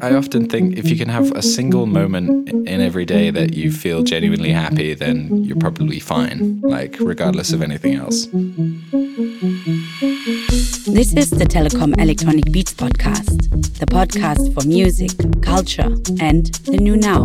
I often think if you can have a single moment in every day that you feel genuinely happy, then you're probably fine, like, regardless of anything else. This is the Telekom Electronic Beats podcast, the podcast for music, culture, and the new now.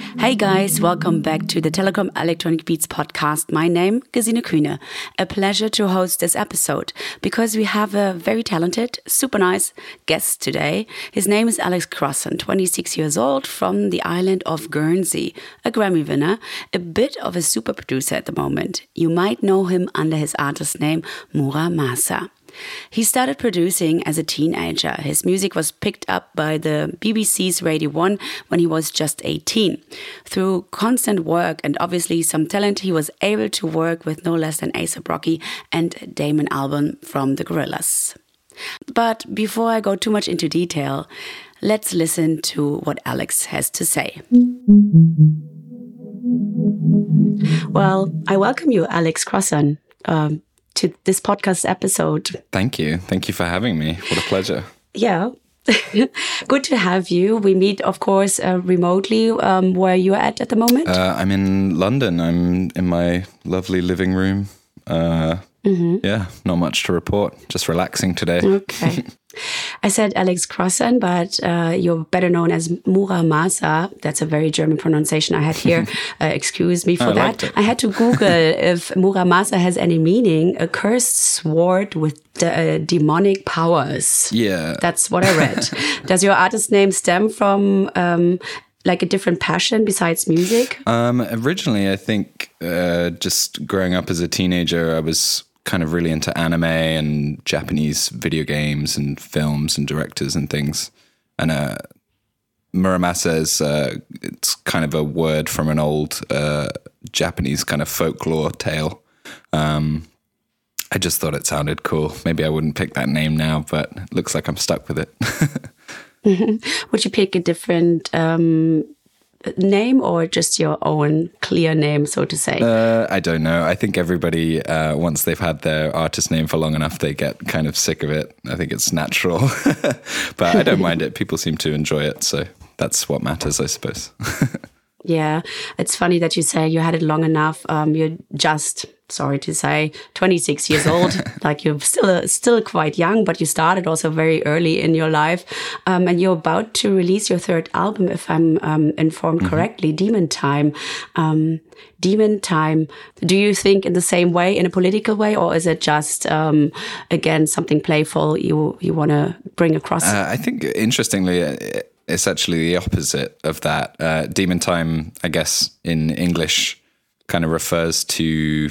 Hey guys, welcome back to the Telekom Electronic Beats podcast. My name, is Gesine Kühne. A pleasure to host this episode because we have a very talented, super nice guest today. His name is Alex Crossan, 26 years old from the island of Guernsey, a Grammy winner, a bit of a super producer at the moment. You might know him under his artist name, Mura Masa. He started producing as a teenager. His music was picked up by the BBC's Radio 1 when he was just 18. Through constant work and obviously some talent, he was able to work with no less than ASAP Rocky and Damon Albarn from the Gorillaz. But before I go too much into detail, let's listen to what Alex has to say. Well, I welcome you, Alex Crossan. Um, to this podcast episode. Thank you. Thank you for having me. What a pleasure. Yeah. Good to have you. We meet, of course, uh, remotely. Um, where you at at the moment? Uh, I'm in London. I'm in my lovely living room. Uh, mm -hmm. Yeah, not much to report. Just relaxing today. Okay. I said Alex Crossan, but uh, you're better known as Muramasa. That's a very German pronunciation I had here. Uh, excuse me for I that. I had to Google if Muramasa has any meaning. A cursed sword with de uh, demonic powers. Yeah. That's what I read. Does your artist name stem from um, like a different passion besides music? Um, originally, I think uh, just growing up as a teenager, I was kind of really into anime and Japanese video games and films and directors and things. And uh, Muramasa is uh, it's kind of a word from an old uh, Japanese kind of folklore tale. Um, I just thought it sounded cool. Maybe I wouldn't pick that name now, but it looks like I'm stuck with it. Would you pick a different um, name or just your own clear name, so to say? Uh, I don't know. I think everybody, uh, once they've had their artist name for long enough, they get kind of sick of it. I think it's natural, but I don't mind it. People seem to enjoy it. So that's what matters, I suppose. yeah. It's funny that you say you had it long enough. Um, you're just sorry to say, 26 years old. like you're still still quite young, but you started also very early in your life, um, and you're about to release your third album, if I'm um, informed mm -hmm. correctly, Demon Time. Um, Demon Time. Do you think in the same way, in a political way, or is it just um, again something playful you you want to bring across? Uh, I think interestingly. Uh, it's actually the opposite of that. Uh, Demon Time, I guess, in English, kind of refers to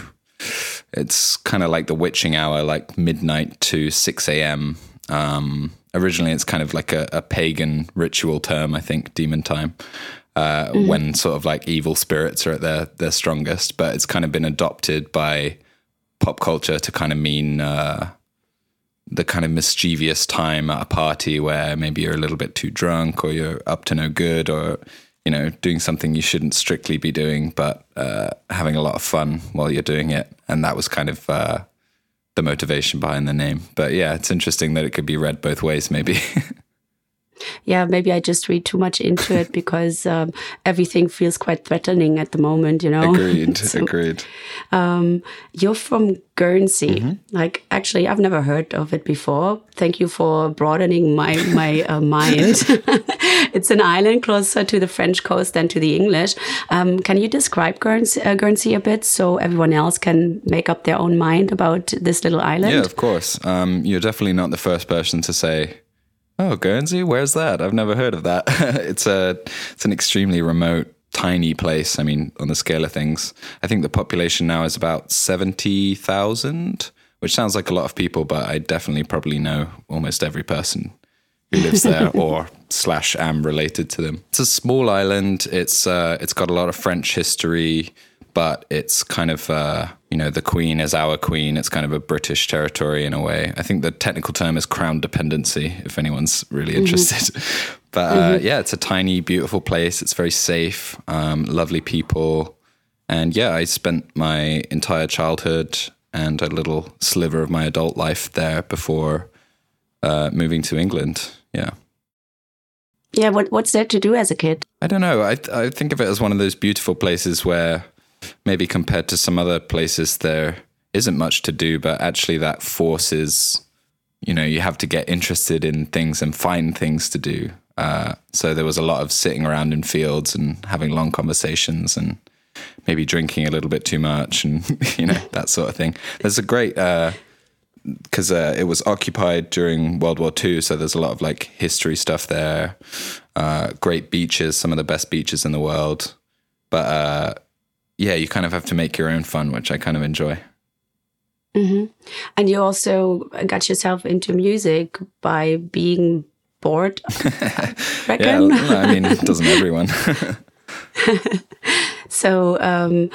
it's kind of like the witching hour, like midnight to 6 a.m. Um, originally, it's kind of like a, a, pagan ritual term, I think, demon time, uh, mm-hmm. when sort of like evil spirits are at their, their strongest. But it's kind of been adopted by pop culture to kind of mean uh, the kind of mischievous time at a party where maybe you're a little bit too drunk or you're up to no good or you know, doing something you shouldn't strictly be doing, but uh, having a lot of fun while you're doing it. And that was kind of uh, the motivation behind the name. But yeah, it's interesting that it could be read both ways, maybe. yeah, maybe I just read too much into it because um, everything feels quite threatening at the moment, you know? Agreed, so, agreed. Um, you're from Guernsey. Mm -hmm. Like, actually, I've never heard of it before. Thank you for broadening my, my uh, mind. it's an island closer to the French coast than to the English. Um, can you describe Guernsey, uh, Guernsey, a bit so everyone else can make up their own mind about this little island? Yeah, of course. Um, you're definitely not the first person to say Oh, Guernsey, where's that? I've never heard of that. it's a it's an extremely remote, tiny place. I mean, on the scale of things, I think the population now is about seventy thousand, which sounds like a lot of people, but I definitely probably know almost every person who lives there or slash am related to them. It's a small island. It's uh, it's got a lot of French history but it's kind of uh, you know the queen is our queen. It's kind of a British territory in a way. I think the technical term is crown dependency. If anyone's really mm-hmm. interested, mm-hmm. but uh, mm-hmm. yeah, it's a tiny, beautiful place. It's very safe, um, lovely people, and yeah, I spent my entire childhood and a little sliver of my adult life there before uh, moving to England. Yeah. Yeah, what what's there to do as a kid? I don't know. I I think of it as one of those beautiful places where maybe compared to some other places there isn't much to do, but actually that forces you know you have to get interested in things and find things to do. Uh, so there was a lot of sitting around in fields and having long conversations and maybe drinking a little bit too much and you know that sort of thing. There's a great because uh, uh, it was occupied during World War II, so there's a lot of like history stuff there. Uh, great beaches, some of the best beaches in the world. But uh, yeah, you kind of have to make your own fun, which I kind of enjoy. Mm-hmm. And you also got yourself into music by being bored. I yeah, I mean, doesn't everyone? so, um,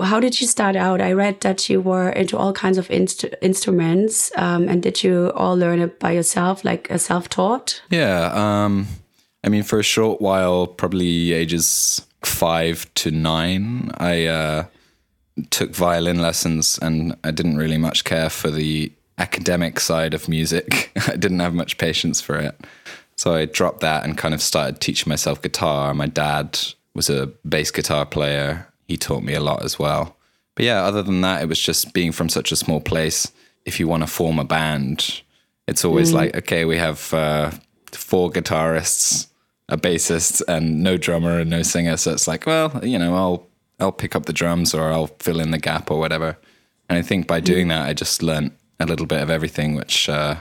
how did you start out? I read that you were into all kinds of inst instruments, um, and did you all learn it by yourself, like a self-taught? Yeah, um, I mean, for a short while, probably ages five to nine, I uh, took violin lessons, and I didn't really much care for the academic side of music. I didn't have much patience for it. So I dropped that and kind of started teaching myself guitar. My dad was a bass guitar player. He taught me a lot as well. But yeah, other than that, it was just being from such a small place. If you want to form a band, it's always mm. like, okay, we have uh, four guitarists, a bassist, and no drummer and no singer. So it's like, well, you know, I'll I'll pick up the drums or I'll fill in the gap or whatever. And I think by doing mm. that, I just learned a little bit of everything, which uh,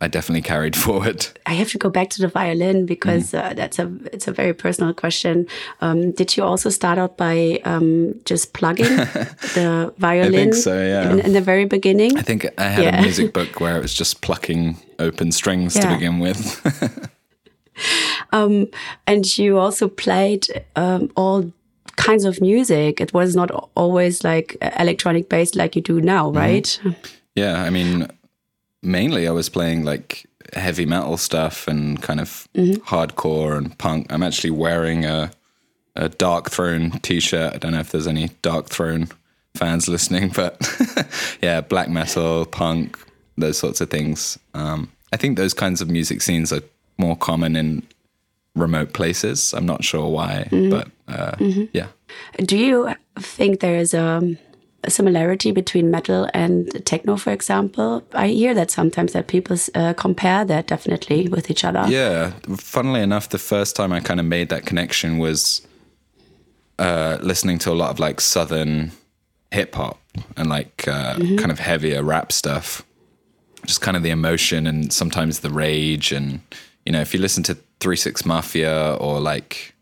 I definitely carried forward. I have to go back to the violin because mm. uh, that's a it's a very personal question. Um, did you also start out by um, just plugging the violin? I think so. Yeah. In, in, the very beginning. I think I had yeah. a music book where it was just plucking open strings yeah. to begin with. um, and you also played um, all kinds of music. It was not always like electronic based like you do now, mm-hmm. right? Mm. Yeah, I mean, mainly I was playing like heavy metal stuff and kind of mm-hmm. hardcore and punk. I'm actually wearing a a Darkthrone t-shirt. I don't know if there's any Darkthrone fans listening, but yeah, black metal, punk, those sorts of things. Um, I think those kinds of music scenes are more common in remote places. I'm not sure why, mm-hmm. but uh, mm-hmm. yeah. Do you think there is a a similarity between metal and techno, for example. I hear that sometimes that people uh, compare that definitely with each other. Yeah, funnily enough, the first time I kind of made that connection was uh, listening to a lot of like southern hip hop and like uh, mm-hmm. kind of heavier rap stuff. Just kind of the emotion and sometimes the rage and you know if you listen to Three Six Mafia or like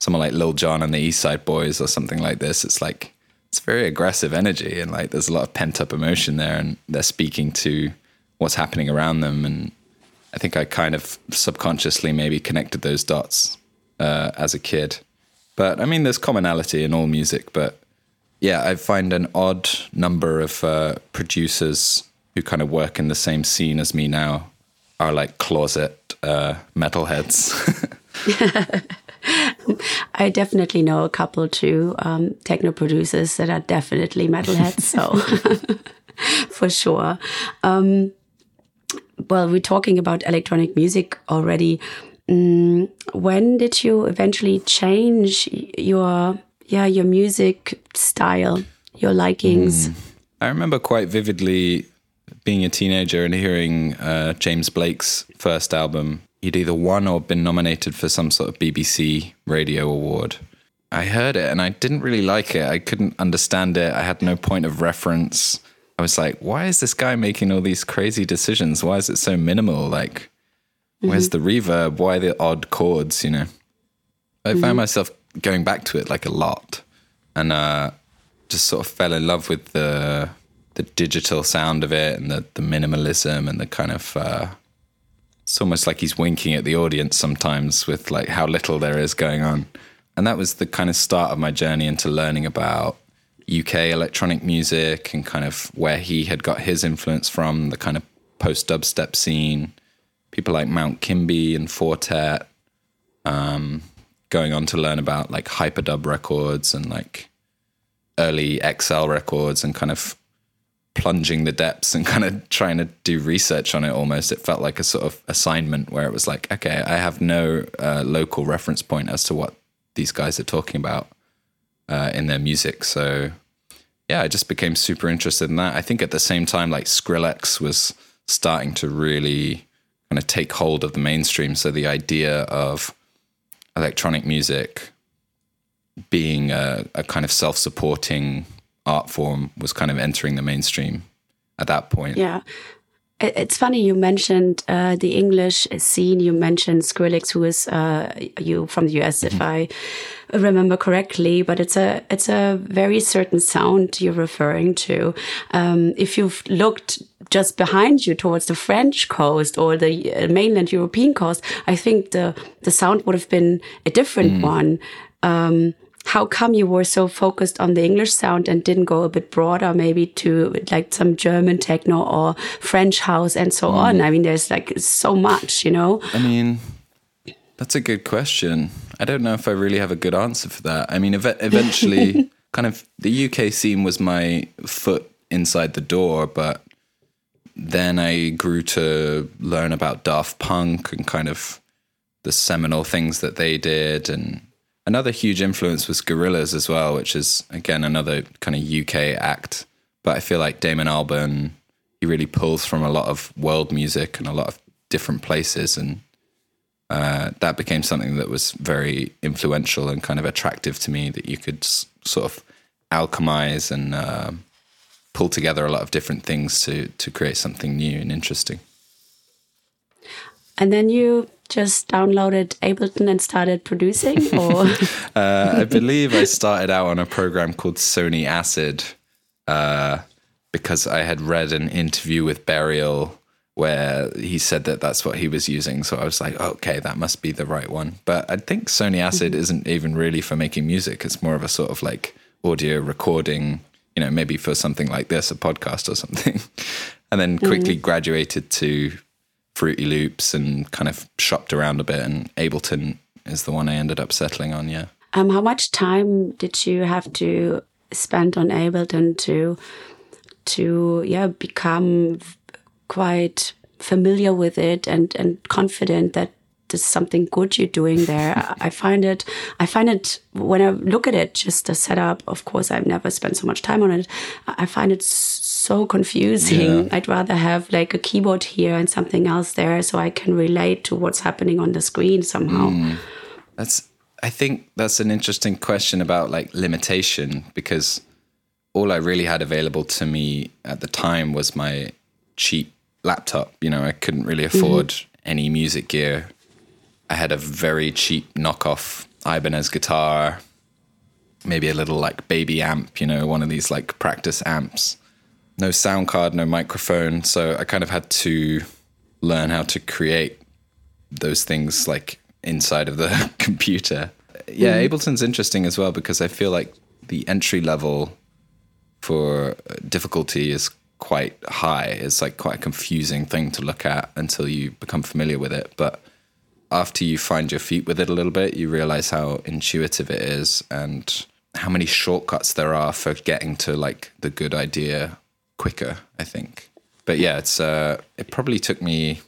someone like Lil Jon and the East Side Boyz or something like this, it's like it's very aggressive energy and like there's a lot of pent up emotion there and they're speaking to what's happening around them and I think I kind of subconsciously maybe connected those dots uh, as a kid. But I mean, there's commonality in all music. But yeah, I find an odd number of uh, producers who kind of work in the same scene as me now are like closet uh, metalheads. I definitely know a couple too, um, techno producers that are definitely metalheads. so for sure. Um, well, we're talking about electronic music already. Mm, when did you eventually change your yeah your music style, your likings? Mm. I remember quite vividly being a teenager and hearing uh, James Blake's first album he'd either won or been nominated for some sort of BBC radio award. I heard it and I didn't really like it. I couldn't understand it. I had no point of reference. I was like, why is this guy making all these crazy decisions? Why is it so minimal? Like, mm-hmm. where's the reverb? Why the odd chords? You know, I mm-hmm. found myself going back to it like a lot and uh, just sort of fell in love with the the digital sound of it and the, the minimalism and the kind of uh, it's almost like he's winking at the audience sometimes with like how little there is going on. And that was the kind of start of my journey into learning about UK electronic music and kind of where he had got his influence from, the kind of post dubstep scene, people like Mount Kimbie and Four Tet, um, going on to learn about like hyperdub records and like early XL records and kind of plunging the depths and kind of trying to do research on it almost. It felt like a sort of assignment where it was like, okay, I have no uh, local reference point as to what these guys are talking about uh, in their music. So yeah, I just became super interested in that. I think at the same time, like Skrillex was starting to really kind of take hold of the mainstream. So the idea of electronic music being a, a kind of self supporting art form was kind of entering the mainstream at that point. Yeah. It's funny you mentioned uh, the English scene. You mentioned Skrillex, who is uh, you from the US, if I remember correctly. But it's a it's a very certain sound you're referring to. Um, if you've looked just behind you towards the French coast or the uh, mainland European coast, I think the the sound would have been a different mm. one. Um, how come you were so focused on the English sound and didn't go a bit broader, maybe to like some German techno or French house and so mm. on? I mean, there's like so much, you know? I mean, that's a good question. I don't know if I really have a good answer for that. I mean, ev eventually, kind of the UK scene was my foot inside the door, but then I grew to learn about Daft Punk and kind of the seminal things that they did and Another huge influence was Gorillaz as well, which is again another kind of UK act. But I feel like Damon Albarn, he really pulls from a lot of world music and a lot of different places, and uh, that became something that was very influential and kind of attractive to me. That you could s- sort of alchemize and uh, pull together a lot of different things to to create something new and interesting. And then you just downloaded Ableton and started producing, or uh, I believe I started out on a program called Sony Acid uh, because I had read an interview with Burial where he said that that's what he was using. So I was like, okay, that must be the right one. But I think Sony Acid mm-hmm. isn't even really for making music. It's more of a sort of like audio recording, you know, maybe for something like this, a podcast or something. and then quickly mm-hmm. graduated to Fruity Loops and kind of shopped around a bit. And Ableton is the one I ended up settling on. Yeah. Um, how much time did you have to spend on Ableton to to yeah become quite familiar with it and and confident that there's something good you're doing there. I find it, I find it when I look at it, just the setup. Of course, I've never spent so much time on it. I find it so confusing. Yeah. I'd rather have like a keyboard here and something else there, so I can relate to what's happening on the screen somehow. Mm. That's, I think that's an interesting question about like limitation because all I really had available to me at the time was my cheap laptop. You know, I couldn't really afford mm -hmm. any music gear I had a very cheap knockoff Ibanez guitar, maybe a little like baby amp, you know, one of these like practice amps. No sound card, no microphone. So I kind of had to learn how to create those things like inside of the computer. Yeah, mm. Ableton's interesting as well because I feel like the entry level for difficulty is quite high. It's like quite a confusing thing to look at until you become familiar with it. But after you find your feet with it a little bit, you realize how intuitive it is and how many shortcuts there are for getting to like the good idea quicker, I think. But yeah, it's uh it probably took me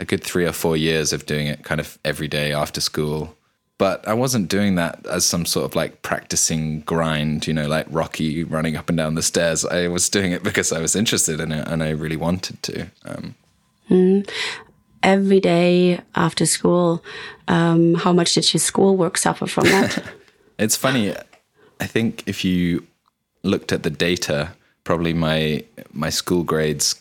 a good 3 or 4 years of doing it kind of every day after school. But I wasn't doing that as some sort of like practicing grind, you know, like Rocky running up and down the stairs. I was doing it because I was interested in it and I really wanted to. Um, mm every day after school. Um, how much did your schoolwork suffer from that? it's funny. I think if you looked at the data, probably my my school grades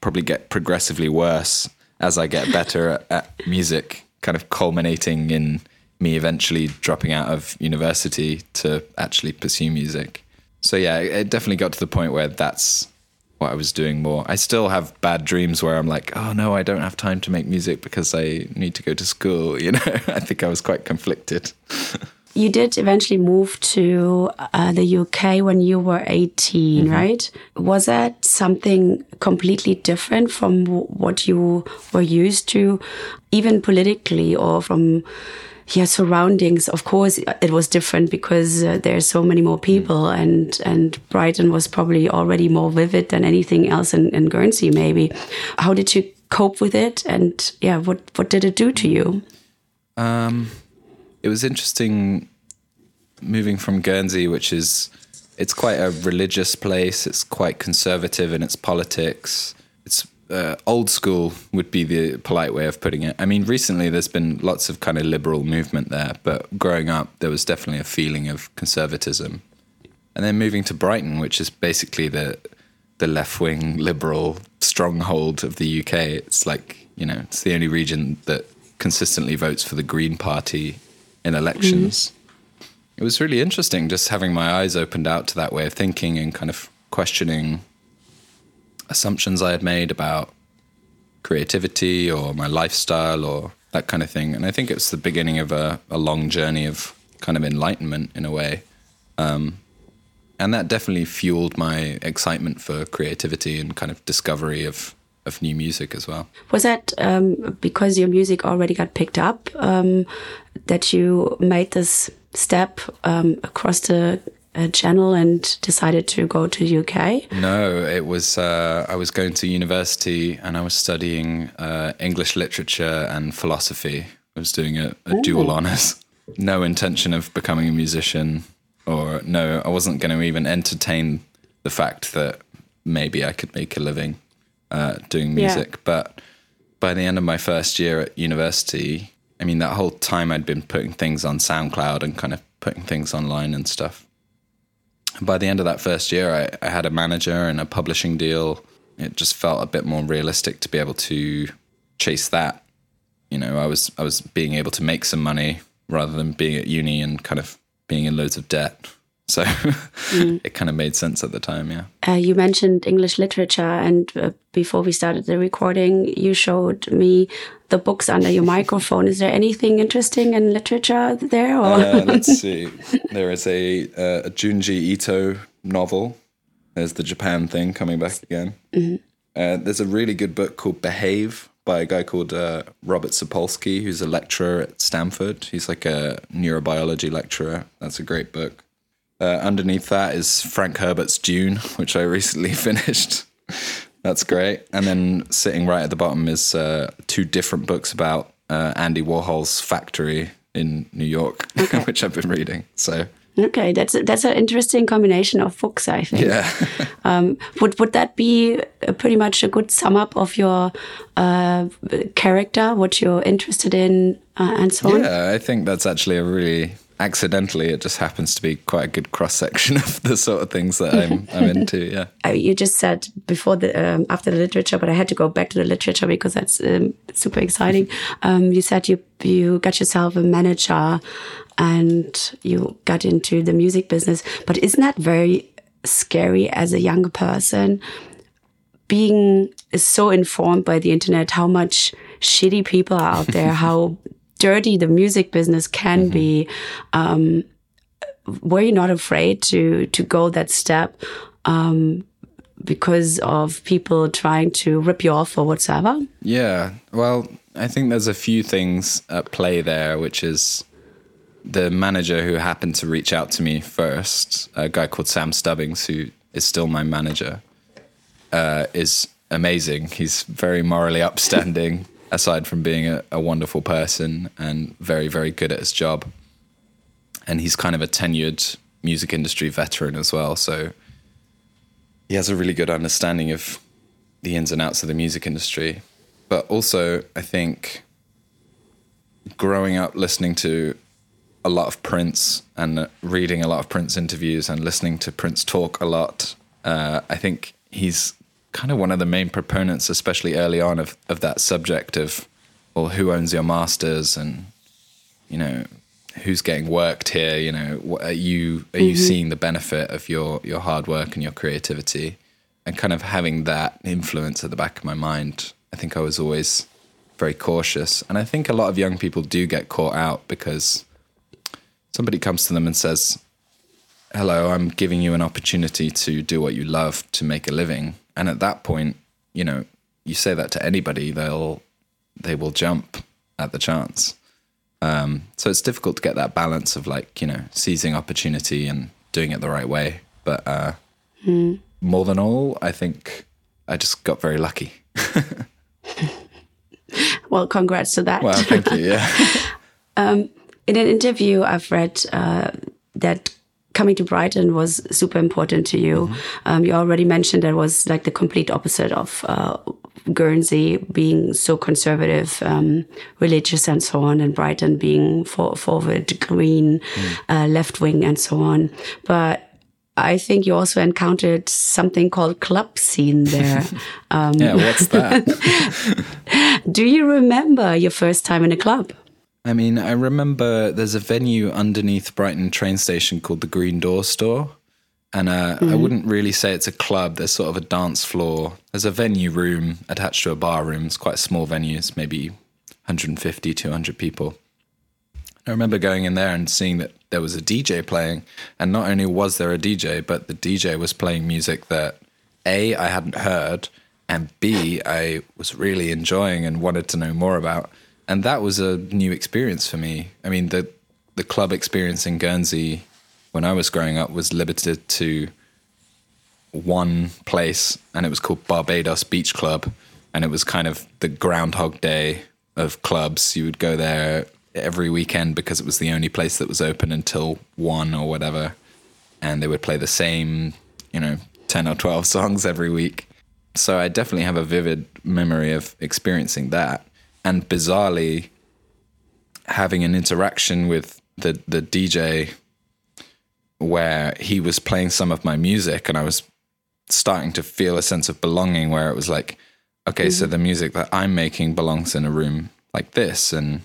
probably get progressively worse as I get better at, at music, kind of culminating in me eventually dropping out of university to actually pursue music. So yeah, it definitely got to the point where that's what I was doing more. I still have bad dreams where I'm like, oh no, I don't have time to make music because I need to go to school. You know, I think I was quite conflicted. you did eventually move to uh, the UK when you were 18, mm -hmm. right? Was that something completely different from what you were used to, even politically or from yeah surroundings? Of course it was different because uh, are so many more people and and brighton was probably already more vivid than anything else in, in guernsey maybe. How did you cope with it? And yeah what what did it do to you? Um it was interesting moving from guernsey which is it's quite a religious place it's quite conservative in its politics it's uh, old school would be the polite way of putting it. I mean, recently there's been lots of kind of liberal movement there, but growing up, there was definitely a feeling of conservatism. And then moving to Brighton, which is basically the the left wing liberal stronghold of the UK. It's like you know, it's the only region that consistently votes for the Green Party in elections. Mm. It was really interesting just having my eyes opened out to that way of thinking and kind of questioning assumptions I had made about creativity or my lifestyle or that kind of thing. And I think it's the beginning of a, a long journey of kind of enlightenment in a way. Um, and that definitely fueled my excitement for creativity and kind of discovery of of new music as well. Was that um, because your music already got picked up um, that you made this step um, across the a channel and decided to go to the UK? No, it was uh, I was going to university and I was studying uh, English literature and philosophy. I was doing a, a dual honors. No intention of becoming a musician, or no, I wasn't going to even entertain the fact that maybe I could make a living uh, doing music. Yeah. But by the end of my first year at university, I mean, that whole time I'd been putting things on SoundCloud and kind of putting things online and stuff by the end of that first year, I, I had a manager and a publishing deal. It just felt a bit more realistic to be able to chase that. You know, I was I was being able to make some money rather than being at uni and kind of being in loads of debt. So mm. it kind of made sense at the time, yeah. Uh, you mentioned English literature, and uh, before we started the recording, you showed me the books under your microphone. Is there anything interesting in literature there? Uh, let's see. There is a, uh, a Junji Ito novel. There's the Japan thing coming back again. Mm -hmm. there's a really good book called Behave by a guy called uh, Robert Sapolsky, who's a lecturer at Stanford. He's like a neurobiology lecturer. That's a great book. Uh, underneath that is Frank Herbert's Dune, which I recently finished. That's great. And then sitting right at the bottom is uh, two different books about uh, Andy Warhol's factory in New York, okay. which I've been reading. So okay, that's a, that's an interesting combination of books. I think. Yeah. um, would would that be pretty much a good sum up of your uh, character, what you're interested in, uh, and so on? Yeah, I think that's actually a really accidentally it just happens to be quite a good cross section of the sort of things that I'm I'm into. Yeah. You just said before the um, after the literature, but I had to go back to the literature because that's um, super exciting. Um, you said you you got yourself a manager and you got into the music business, but isn't that very scary as a younger person? Being so informed by the internet, how much shitty people are out there, how dirty the music business can mm -hmm. be, um, were you not afraid to to go that step um, because of people trying to rip you off or whatsoever? Yeah, well, I think there's a few things at play there, which is the manager who happened to reach out to me first, a guy called Sam Stubbings, who is still my manager, uh, is amazing. He's very morally upstanding aside from being a, a wonderful person and very, very good at his job. And he's kind of a tenured music industry veteran as well. So he has a really good understanding of the ins and outs of the music industry. But also, I think growing up listening to a lot of Prince and reading a lot of Prince interviews and listening to Prince talk a lot, uh, I think he's kind of one of the main proponents, especially early on, of, of that subject of, well, who owns your masters and, you know, who's getting worked here? You know, what, are you are mm-hmm. you seeing the benefit of your your hard work and your creativity, and kind of having that influence at the back of my mind. I think I was always very cautious, and I think a lot of young people do get caught out because somebody comes to them and says, "Hello, I'm giving you an opportunity to do what you love to make a living." And at that point, you know, you say that to anybody, they'll they will jump at the chance. Um, so it's difficult to get that balance of like you know seizing opportunity and doing it the right way. But uh, more than all, I think I just got very lucky. Well, congrats to that. Well, thank you. Yeah. in an interview, I've read uh, that coming to Brighton was super important to you. Um, you already mentioned that was like the complete opposite of uh, Guernsey being so conservative, um, religious, and so on, and Brighton being for forward, green, uh, left wing, and so on. But I think you also encountered something called club scene there. um, yeah. What's that? do you remember your first time in a club? I mean, I remember there's a venue underneath Brighton train station called the Green Door Store. And uh, I wouldn't really say it's a club. There's sort of a dance floor. There's a venue room attached to a bar room. It's quite a small venue. It's maybe 150, 200 people. I remember going in there and seeing that there was a DJ playing. And not only was there a DJ, but the DJ was playing music that A, I hadn't heard, and B, I was really enjoying and wanted to know more about. And that was a new experience for me. I mean, the the club experience in Guernsey when I was growing up was limited to one place, and it was called Barbados Beach Club, and it was kind of the Groundhog Day of clubs. You would go there every weekend because it was the only place that was open until one or whatever, and they would play the same, you know, ten or twelve songs every week. So I definitely have a vivid memory of experiencing that, and bizarrely having an interaction with the the DJ where he was playing some of my music and I was starting to feel a sense of belonging where it was like okay so the music that I'm making belongs in a room like this. And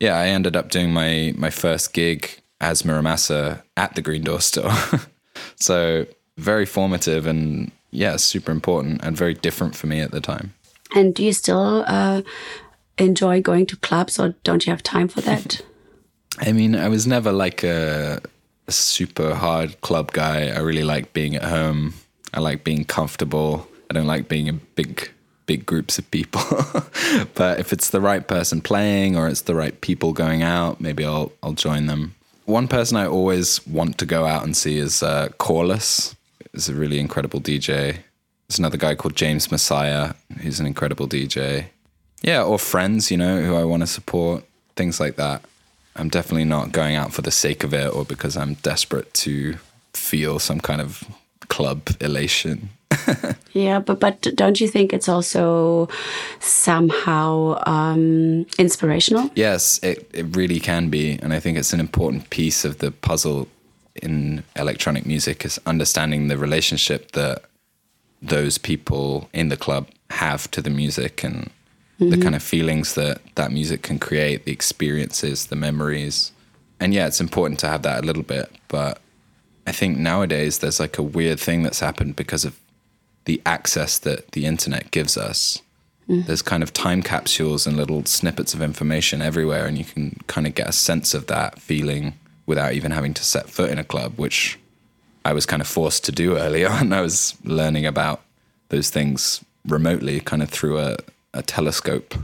yeah I ended up doing my my first gig as Mura Masa at the Green Door store so very formative and yeah super important and very different for me at the time. And do you still uh, enjoy going to clubs, or don't you have time for that? I mean, I was never like a, super hard club guy. I really like being at home. I like being comfortable. I don't like being in big, big groups of people. but if it's the right person playing or it's the right people going out, maybe I'll I'll join them. One person I always want to go out and see is uh, Corliss. Is a really incredible DJ. There's another guy called James Massiah, who's an incredible DJ. Yeah, or friends, you know, who I want to support, things like that. I'm definitely not going out for the sake of it or because I'm desperate to feel some kind of club elation. Yeah, but but don't you think it's also somehow um, inspirational? yes, it, it really can be. And I think it's an important piece of the puzzle in electronic music is understanding the relationship that those people in the club have to the music and the mm-hmm. kind of feelings that that music can create, the experiences, the memories. And yeah, it's important to have that a little bit. But I think nowadays there's like a weird thing that's happened because of the access that the internet gives us. Mm. There's kind of time capsules and little snippets of information everywhere, and you can kind of get a sense of that feeling without even having to set foot in a club, which I was kind of forced to do early on. I was learning about those things remotely, kind of through a, a telescope.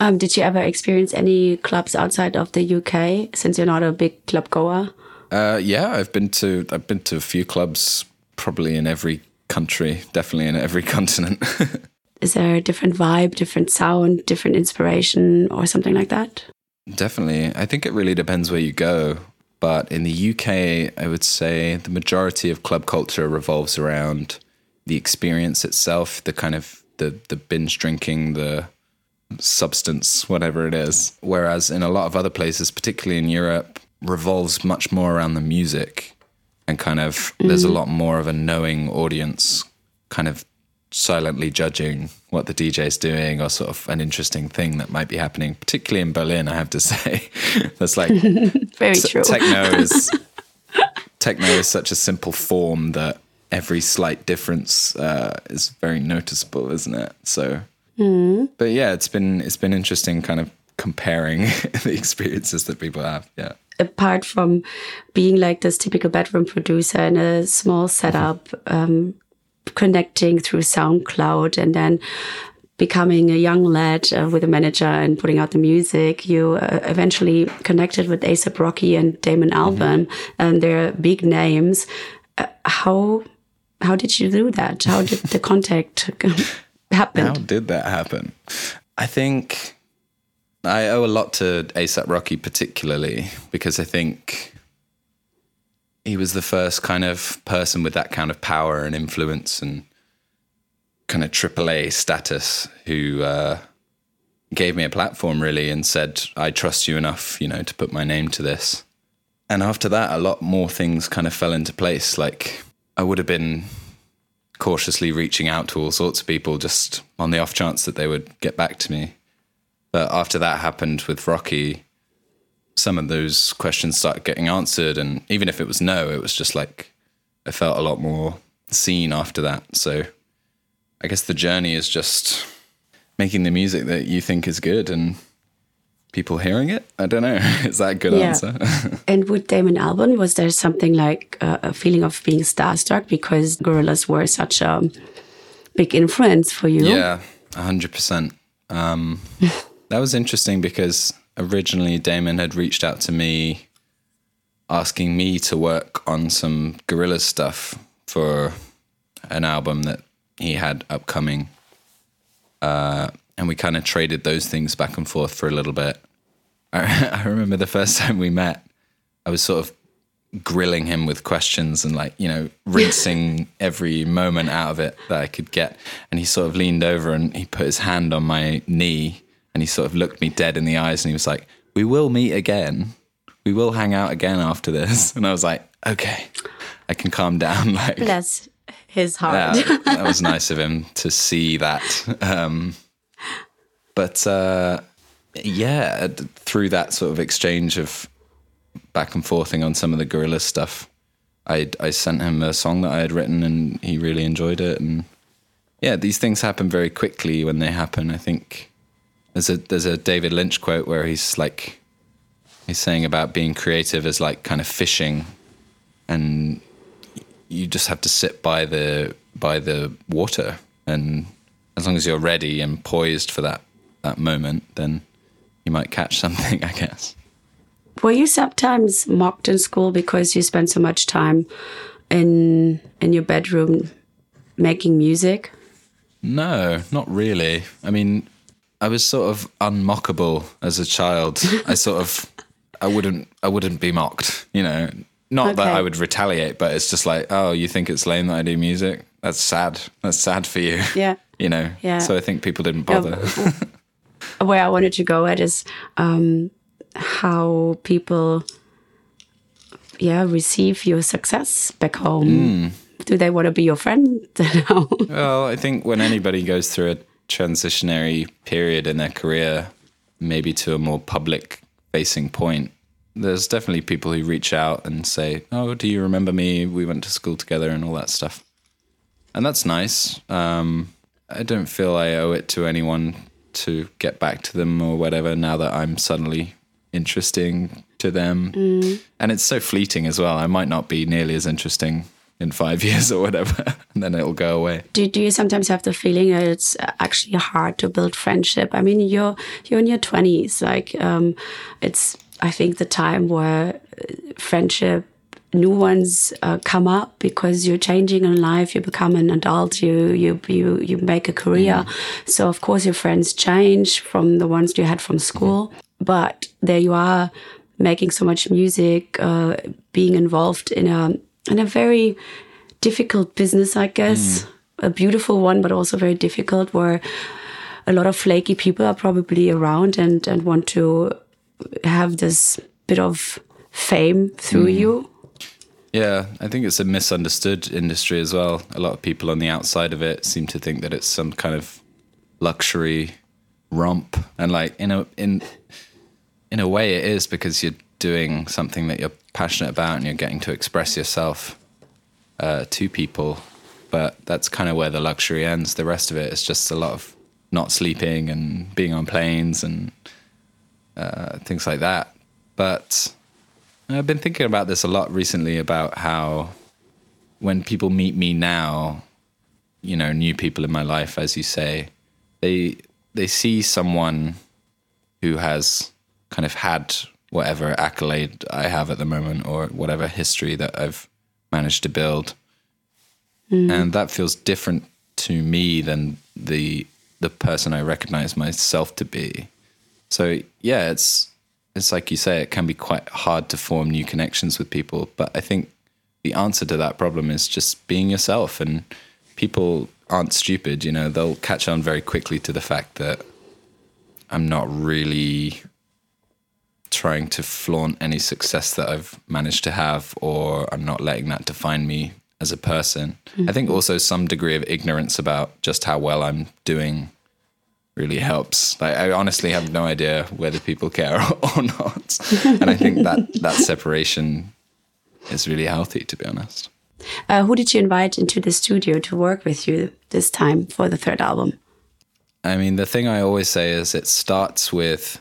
Um, did you ever experience any clubs outside of the UK? Since you're not a big club goer. Uh, yeah, I've been to I've been to a few clubs, probably in every country, definitely in every continent. Is there a different vibe, different sound, different inspiration, or something like that? Definitely. I think it really depends where you go. But in the UK, I would say the majority of club culture revolves around the experience itself, the kind of the the binge drinking, the substance, whatever it is. Whereas in a lot of other places, particularly in Europe, revolves much more around the music and kind of there's a mm. lot more of a knowing audience kind of silently judging what the DJ's doing or sort of an interesting thing that might be happening, particularly in Berlin, I have to say. That's like Very t- true. techno is techno is such a simple form that every slight difference uh, is very noticeable, isn't it? So, but yeah, it's been it's been interesting, kind of comparing the experiences that people have. Yeah. Apart from being like this typical bedroom producer in a small setup, um, connecting through SoundCloud and then becoming a young lad uh, with a manager and putting out the music, you uh, eventually connected with ASAP Rocky and Damon Albarn, and they're big names. Uh, how how did you do that? How did the contact happen? How did that happen? I think I owe a lot to ASAP Rocky, particularly because I think he was the first kind of person with that kind of power and influence and kind of AAA status who uh, gave me a platform really and said, I trust you enough, you know, to put my name to this. And after that, a lot more things kind of fell into place. Like I would have been cautiously reaching out to all sorts of people just on the off chance that they would get back to me. But after that happened with Rocky, some of those questions started getting answered. And even if it was no, it was just like I felt a lot more seen after that. So I guess the journey is just making the music that you think is good and people hearing it. I don't know. Is that a good yeah. answer? and with Damon Albarn, was there something like uh, a feeling of being starstruck because Gorillaz were such a big influence for you? Yeah, hundred um, percent. That was interesting because originally Damon had reached out to me asking me to work on some Gorillaz stuff for an album that he had upcoming. Uh, and we kind of traded those things back and forth for a little bit. I, I remember the first time we met, I was sort of grilling him with questions and like you know rinsing every moment out of it that I could get and he sort of leaned over and he put his hand on my knee and he sort of looked me dead in the eyes and he was like we will meet again we will hang out again after this and I was like okay I can calm down like bless his heart. Yeah, that was nice of him to see that. Um, but uh, yeah, through that sort of exchange of back and forthing on some of the gorilla stuff, I I sent him a song that I had written, and he really enjoyed it. And yeah, these things happen very quickly when they happen. I think there's a there's a David Lynch quote where he's like he's saying about being creative as like kind of fishing and you just have to sit by the by the water, and as long as you're ready and poised for that that moment, then you might catch something, I guess. Were you sometimes mocked in school because you spent so much time in in your bedroom making music? No, not really. I mean, I was sort of unmockable as a child. I sort of I wouldn't I wouldn't be mocked, you know. Not okay. that I would retaliate, but it's just like, oh, you think it's lame that I do music? That's sad. That's sad for you. Yeah. you know. Yeah. So I think people didn't bother. Where I wanted to go at is um, how people, yeah, receive your success back home. Mm. Do they want to be your friend? well, I think when anybody goes through a transitionary period in their career, maybe to a more public facing point, there's definitely people who reach out and say, "Oh, do you remember me? We went to school together and all that stuff." And that's nice. Um, I don't feel I owe it to anyone to get back to them or whatever now that I'm suddenly interesting to them. Mm. And it's so fleeting as well. I might not be nearly as interesting in five years or whatever, and then it'll go away. Do, do you sometimes have the feeling that it's actually hard to build friendship? I mean, you're you're in your twenties. Like, um, it's I think the time where friendship new ones uh, come up because you're changing in life you become an adult you you you you make a career mm. so of course your friends change from the ones you had from school mm. but there you are making so much music uh, being involved in a in a very difficult business i guess mm. a beautiful one but also very difficult where a lot of flaky people are probably around and and want to have this bit of fame through mm. you. Yeah, I think it's a misunderstood industry as well. A lot of people on the outside of it seem to think that it's some kind of luxury romp, and like in a in in a way, it is because you're doing something that you're passionate about and you're getting to express yourself uh, to people. But that's kind of where the luxury ends. The rest of it is just a lot of not sleeping and being on planes and uh, things like that. But I've been thinking about this a lot recently about how when people meet me now, you know, new people in my life, as you say, they they see someone who has kind of had whatever accolade I have at the moment or whatever history that I've managed to build. Hmm. And that feels different to me than the the person I recognize myself to be. So yeah, it's it's like you say, it can be quite hard to form new connections with people. But I think the answer to that problem is just being yourself and people aren't stupid, you know, they'll catch on very quickly to the fact that I'm not really trying to flaunt any success that I've managed to have, or I'm not letting that define me as a person. I think mm-hmm. also some degree of ignorance about just how well I'm doing really helps. Like I honestly have no idea whether people care or not, and I think that that separation is really healthy, to be honest. Uh, who did you invite into the studio to work with you this time for the third album? I mean, the thing I always say is it starts with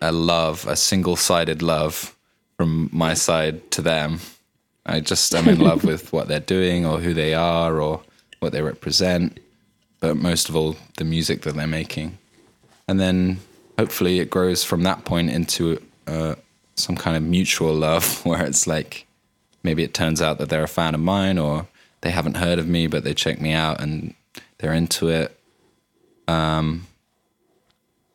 a love, a single sided love from my side to them. I just am in love with what they're doing or who they are or what they represent, but most of all, the music that they're making. And then hopefully it grows from that point into uh, some kind of mutual love where it's like maybe it turns out that they're a fan of mine or they haven't heard of me, but they check me out and they're into it. Um,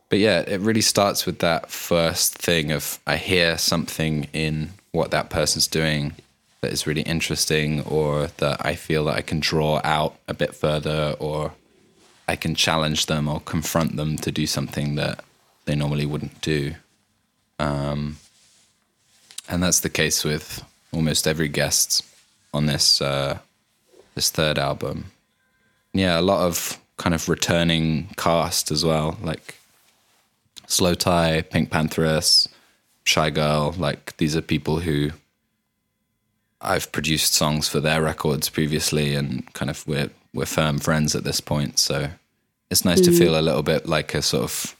but yeah, it really starts with that first thing of I hear something in what that person's doing that is really interesting, or that I feel that I can draw out a bit further, or I can challenge them or confront them to do something that they normally wouldn't do. Um, and that's the case with almost every guest on this uh, this third album. Yeah, a lot of kind of returning cast as well, like Slowthai, Pink Pantheress, Shygirl. Like these are people who I've produced songs for their records previously, and kind of we're we're firm friends at this point. So it's nice to feel a little bit like a sort of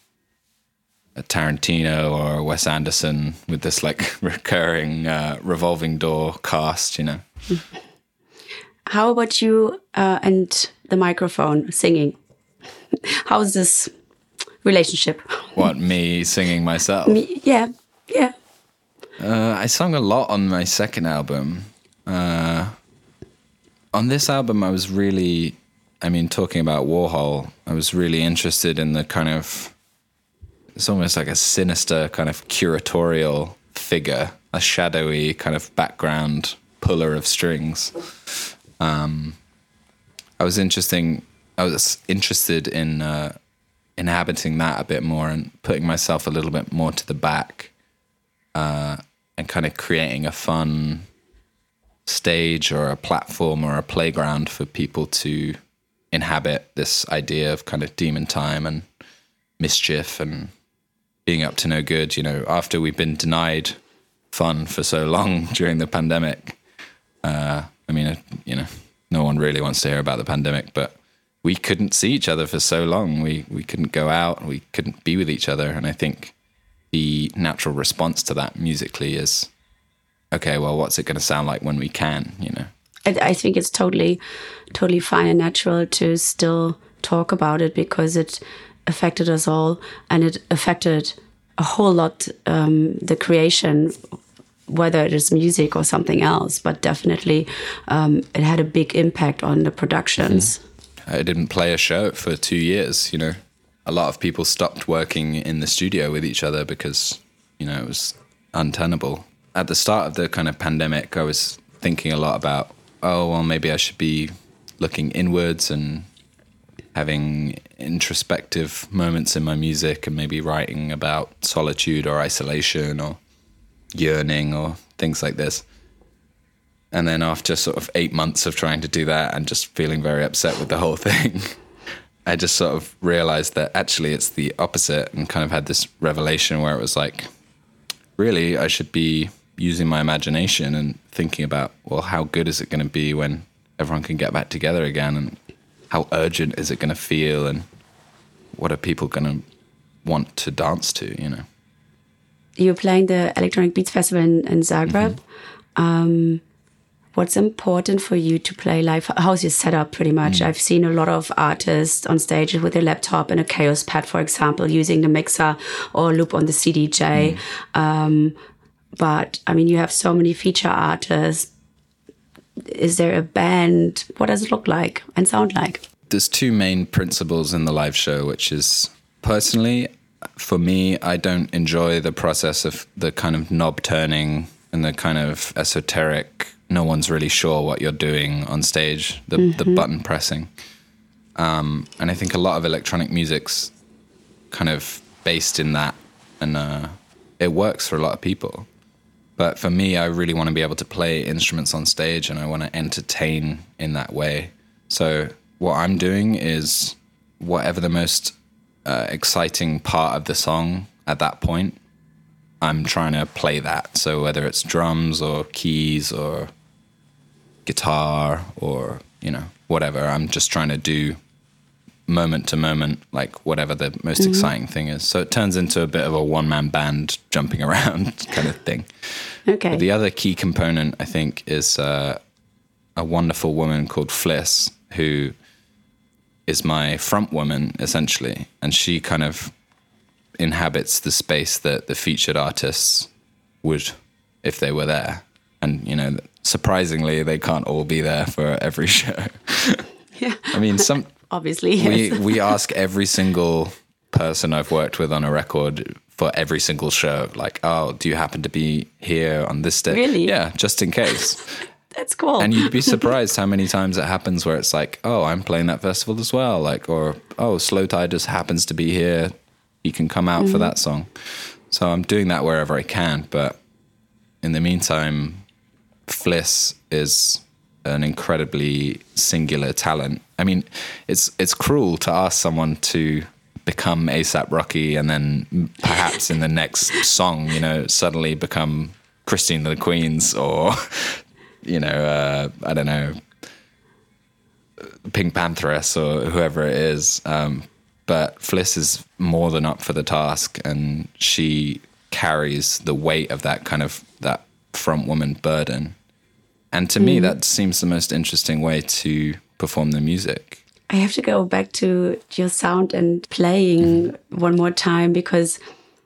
a Tarantino or a Wes Anderson with this like recurring uh, revolving door cast, you know. How about you uh, and the microphone singing? How's this relationship? What me singing myself? Me- yeah, yeah. Uh, I sung a lot on my second album. Uh, on this album, I was really, I mean, talking about Warhol, I was really interested in the kind of, it's almost like a sinister kind of curatorial figure, a shadowy kind of background puller of strings. Um, I was interesting. I was interested in uh, inhabiting that a bit more and putting myself a little bit more to the back, uh, and kind of creating a fun stage or a platform or a playground for people to inhabit this idea of kind of demon time and mischief and being up to no good. You know, after we've been denied fun for so long during the pandemic. Uh, I mean, uh, you know, no one really wants to hear about the pandemic, but we couldn't see each other for so long. We we couldn't go out. We couldn't be with each other, and I think the natural response to that musically is, okay, well, what's it going to sound like when we can? You know. I, I think it's totally, totally fine and natural to still talk about it because it affected us all and it affected a whole lot um, the creation, whether it is music or something else. But definitely, um, it had a big impact on the productions. I didn't play a show for two years. You know, a lot of people stopped working in the studio with each other because you know it was untenable. At the start of the kind of pandemic, I was thinking a lot about, oh well, maybe I should be looking inwards and having introspective moments in my music, and maybe writing about solitude or isolation or yearning or things like this. And then after sort of eight months of trying to do that and just feeling very upset with the whole thing, I just sort of realized that actually it's the opposite and kind of had this revelation where it was like, really, I should be using my imagination and thinking about, well, how good is it going to be when everyone can get back together again? And how urgent is it going to feel? And what are people going to want to dance to, you know? You're playing the Electronic Beats Festival in, in Zagreb. Um, what's important for you to play live? How's your setup pretty much? Mm. I've seen a lot of artists on stage with a laptop and a Kaoss Pad, for example, using the mixer or loop on the CDJ. Mm. Um, but I mean, you have so many feature artists. Is there a band? What does it look like and sound like? There's two main principles in the live show, which is personally, for me, I don't enjoy the process of the kind of knob turning and the kind of esoteric no one's really sure what you're doing on stage, the, mm-hmm. the button pressing. Um, and I think a lot of electronic music's kind of based in that, and uh, it works for a lot of people. But for me, I really want to be able to play instruments on stage, and I want to entertain in that way. So what I'm doing is whatever the most uh, exciting part of the song at that point, I'm trying to play that. So whether it's drums or keys or guitar or you know whatever. I'm just trying to do moment to moment, like whatever the most mm-hmm. exciting thing is. So it turns into a bit of a one man band jumping around kind of thing. Okay. But the other key component, I think, is uh, a wonderful woman called Fliss, who is my front woman essentially, and she kind of inhabits the space that the featured artists would if they were there. And you know, surprisingly, they can't all be there for every show. yeah. I mean, some obviously we we ask every single person I've worked with on a record for every single show, like, oh, do you happen to be here on this day? Really? Yeah, just in case. That's cool. And you'd be surprised how many times it happens where it's like, oh, I'm playing that festival as well, like, or oh, Slowthai just happens to be here. You can come out mm-hmm. for that song. So I'm doing that wherever I can, but in the meantime, Fliss is an incredibly singular talent. I mean, it's it's cruel to ask someone to become ASAP Rocky and then perhaps in the next song, you know, suddenly become Christine the Queens or you know, uh, I don't know, PinkPantheress or whoever it is. Um, but Fliss is more than up for the task, and she carries the weight of that kind of that front woman burden. And to mm. me, that seems the most interesting way to perform the music. I have to go back to your sound and playing mm. one more time because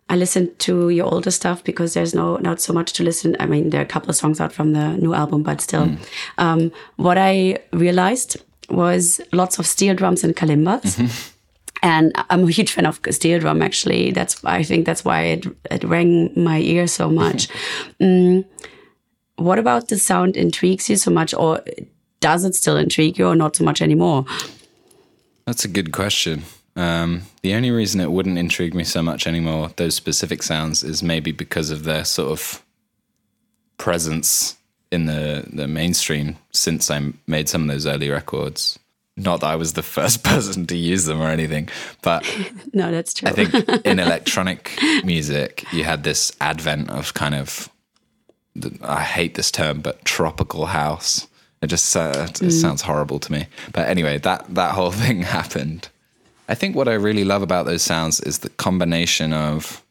I listened to your older stuff because there's no not so much to listen. I mean, there are a couple of songs out from the new album, but still, mm. um, what I realized was lots of steel drums and kalimbas. Mm -hmm. And I'm a huge fan of steel drum. Actually, that's I think that's why it, it rang my ear so much. mm, what about the sound intrigues you so much, or does it still intrigue you, or not so much anymore? That's a good question. Um, the only reason it wouldn't intrigue me so much anymore, those specific sounds, is maybe because of their sort of presence in the the mainstream since I made some of those early records. Not that I was the first person to use them or anything, but no, that's true. I think in electronic music, you had this advent of kind of I hate this term, but tropical house. It just uh, it mm. sounds horrible to me. But anyway, that that whole thing happened. I think what I really love about those sounds is the combination of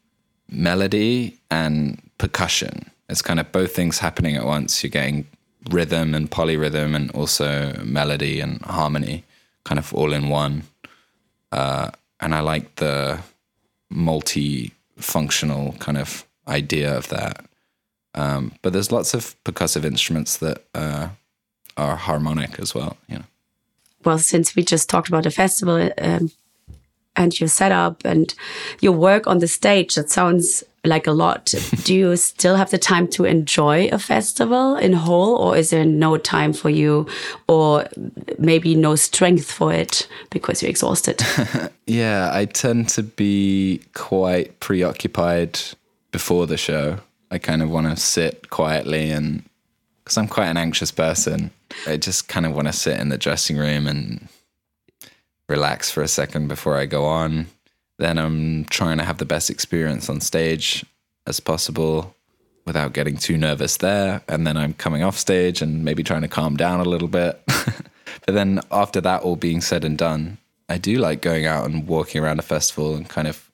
melody and percussion. It's kind of both things happening at once. You're getting rhythm and polyrhythm and also melody and harmony kind of all in one. Uh, and I like the multi-functional kind of idea of that. Um, but there's lots of percussive instruments that uh, are harmonic as well. You know. Well, since we just talked about the festival um, and your setup and your work on the stage, that sounds like a lot. Do you still have the time to enjoy a festival in whole, or is there no time for you, or maybe no strength for it because you're exhausted? yeah, I tend to be quite preoccupied before the show. I kind of want to sit quietly and because I'm quite an anxious person, I just kind of want to sit in the dressing room and relax for a second before I go on. Then I'm trying to have the best experience on stage as possible without getting too nervous there. And then I'm coming off stage and maybe trying to calm down a little bit. but then after that all being said and done, I do like going out and walking around a festival and kind of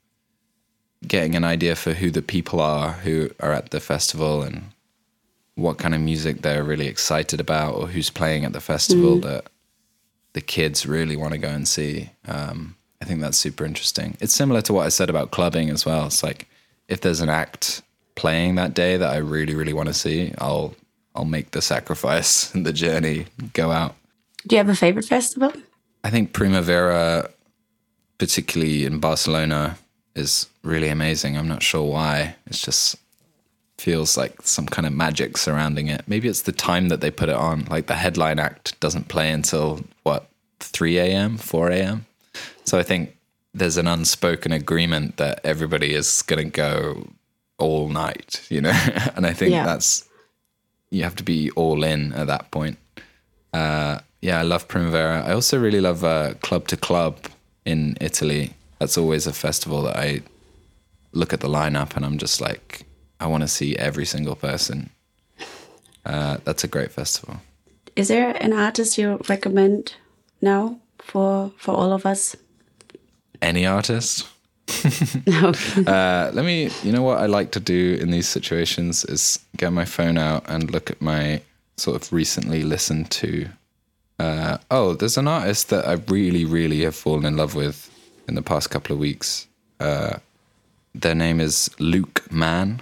getting an idea for who the people are who are at the festival and what kind of music they're really excited about or who's playing at the festival that the kids really want to go and see. Um, I think that's super interesting. It's similar to what I said about clubbing as well. It's like if there's an act playing that day that I really, really want to see, I'll I'll make the sacrifice and the journey, go out. Do you have a favorite festival? I think Primavera, particularly in Barcelona, is really amazing. I'm not sure why. It's just feels like some kind of magic surrounding it. Maybe it's the time that they put it on. Like the headline act doesn't play until what 3 a.m., 4 a.m. So I think there's an unspoken agreement that everybody is going to go all night, you know. and I think Yeah. that's you have to be all in at that point. Uh, yeah, I love Primavera. I also really love uh, Club to Club in Italy. That's always a festival that I look at the lineup and I'm just like, I want to see every single person. Uh, that's a great festival. Is there an artist you recommend now for for all of us? Any artist? Uh, let me. You know what I like to do in these situations is get my phone out and look at my sort of recently listened to. Uh, oh, there's an artist that I really, really have fallen in love with in the past couple of weeks. Uh, their name is Louke Man.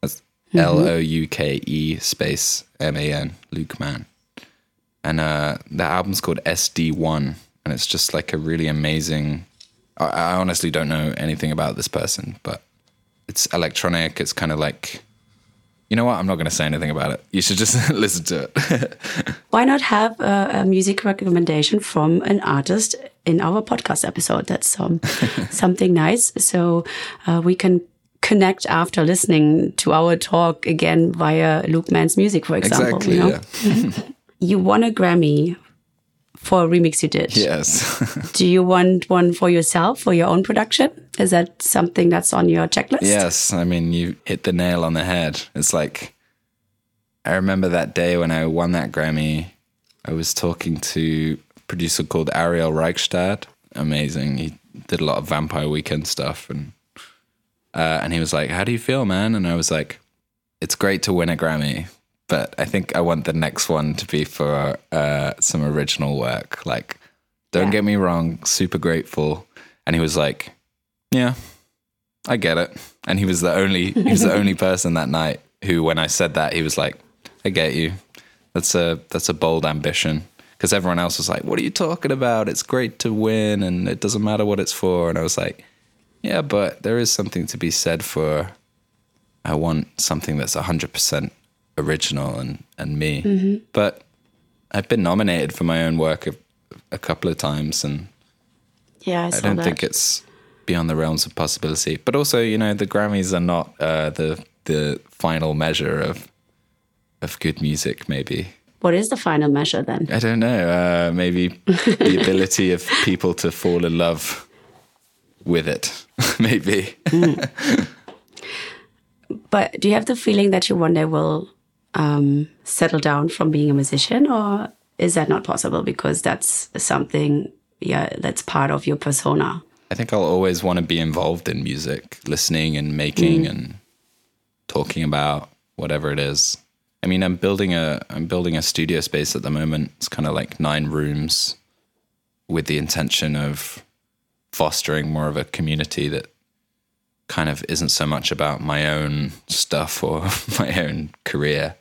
That's L O U K E space M A N. Louke Man. And uh, the album's called SD1, and it's just like a really amazing. I, I honestly don't know anything about this person, but it's electronic. It's kind of like, you know what? I'm not going to say anything about it. You should just listen to it. Why not have a, a music recommendation from an artist in our podcast episode? That's um, something nice. So uh, we can connect after listening to our talk again via Louke Man's music, for example. exactly. you know? Yeah. You won a Grammy for a remix you did. Yes. Do you want one for yourself for your own production? Is that something that's on your checklist? Yes, I mean you hit the nail on the head. It's like I remember that day when I won that Grammy. I was talking to producer called Ariel Rechtshaid. Amazing. He did a lot of Vampire Weekend stuff, and uh, and he was like, "How do you feel, man?" And I was like, "It's great to win a Grammy." But I think I want the next one to be for uh, some original work. Like, don't Yeah. get me wrong, super grateful. And he was like, "Yeah, I get it. And he was the only he was the only person that night who, when I said that, he was like, "I get you. That's a that's a bold ambition." Because everyone else was like, "What are you talking about? It's great to win, and it doesn't matter what it's for." And I was like, "Yeah, but there is something to be said for. I want something that's hundred percent original and and me." But I've been nominated for my own work a, a couple of times, and Yeah, I, I don't that. think it's beyond the realms of possibility. But also, you know, the Grammys are not uh, the the final measure of of good music. Maybe what is the final measure then? I don't know. Uh, maybe the ability of people to fall in love with it. maybe. But do you have the feeling that you one day will um, settle down from being a musician, or is that not possible because that's something, yeah, that's part of your persona? I think I'll always want to be involved in music, listening and making and talking about whatever it is. I mean, I'm building a I'm building a studio space at the moment. It's kind of like nine rooms with the intention of fostering more of a community that kind of isn't so much about my own stuff or my own career.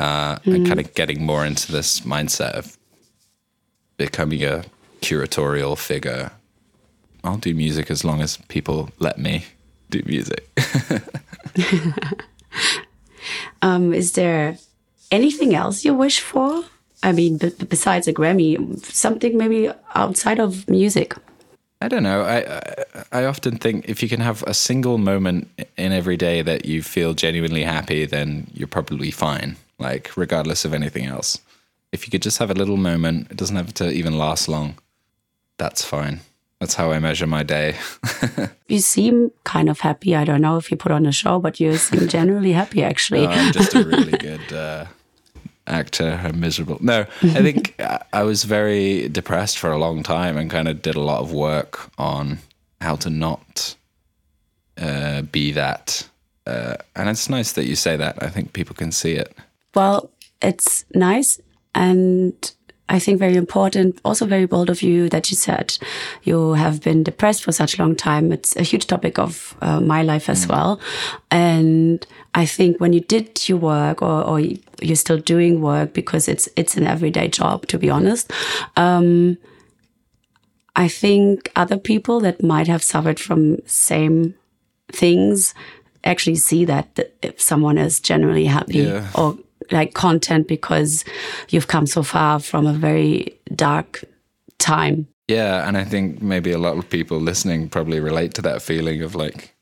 Uh, and kind of getting more into this mindset of becoming a curatorial figure I'll do music as long as people let me do music. Um, is there anything else you wish for? I mean, besides a Grammy, something maybe outside of music. I don't know. I I often think if you can have a single moment in every day that you feel genuinely happy, then you're probably fine. Like regardless of anything else. If you could just have a little moment, it doesn't have to even last long. That's fine. That's how I measure my day. You seem kind of happy. I don't know if you put on a show, but you seem generally happy, actually. I'm just a really good uh, actor. I'm miserable. No, I think I- I was very depressed for a long time and kind of did a lot of work on how to not uh, be that. Uh, and it's nice that you say that. I think people can see it. well, it's nice and I think very important, also very bold of you that you said you have been depressed for such a long time. It's a huge topic of uh, my life as mm. well. And I think when you did your work or, or, you're still doing work because it's, it's an everyday job, to be honest. Um, I think other people that might have suffered from same things actually see that if someone is generally happy yeah. or like content because you've come so far from a very dark time. Yeah, and I think maybe a lot of people listening probably relate to that feeling of like,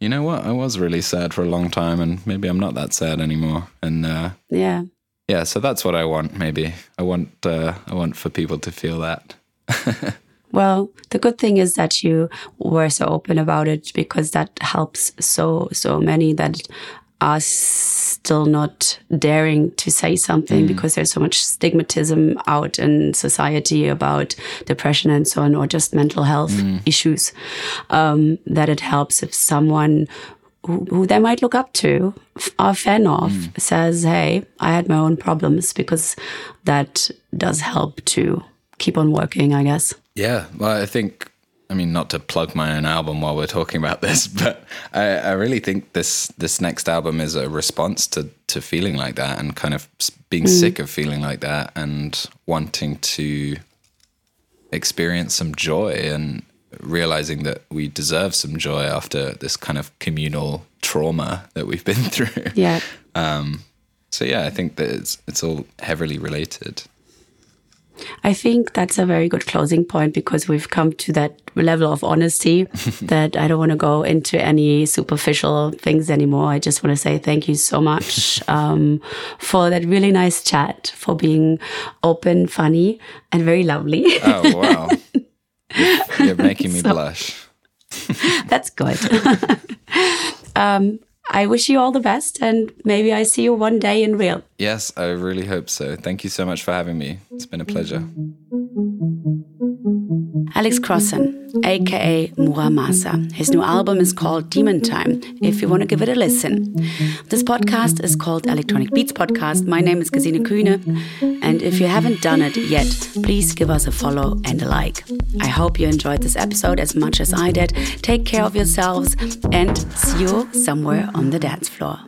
you know what, I was really sad for a long time, and maybe I'm not that sad anymore. And uh, yeah, yeah, so that's what I want. Maybe I want uh, I want for people to feel that. Well, the good thing is that you were so open about it because that helps so, so many that are still not daring to say something mm. because there's so much stigmatism out in society about depression and so on, or just mental health mm. issues, um, that it helps if someone who, who, they might look up to, are a fan of, mm. says, Hey, I had my own problems because that does help to keep on working, I guess. Yeah. Well, I think I mean, not to plug my own album while we're talking about this, but I, I, really think this this next album is a response to to feeling like that and kind of being mm. sick of feeling like that and wanting to experience some joy and realizing that we deserve some joy after this kind of communal trauma that we've been through. Yeah. Um, so yeah, I think that it's it's all heavily related. I think that's a very good closing point because we've come to that level of honesty that I don't want to go into any superficial things anymore. I just want to say thank you so much um, for that really nice chat, for being open, funny, and very lovely. oh, wow. You're making me so, blush. that's good. um, I wish you all the best and maybe I see you one day in real. Yes, I really hope so. Thank you so much for having me. It's been a pleasure. Alex Crossan, aka Mura Masa. His new album is called Demon Time, if you want to give it a listen. This podcast is called Electronic Beats Podcast. My name is Gesine Kühne, and if you haven't done it yet, please give us a follow and a like. I hope you enjoyed this episode as much as I did. Take care of yourselves and see you somewhere on the dance floor.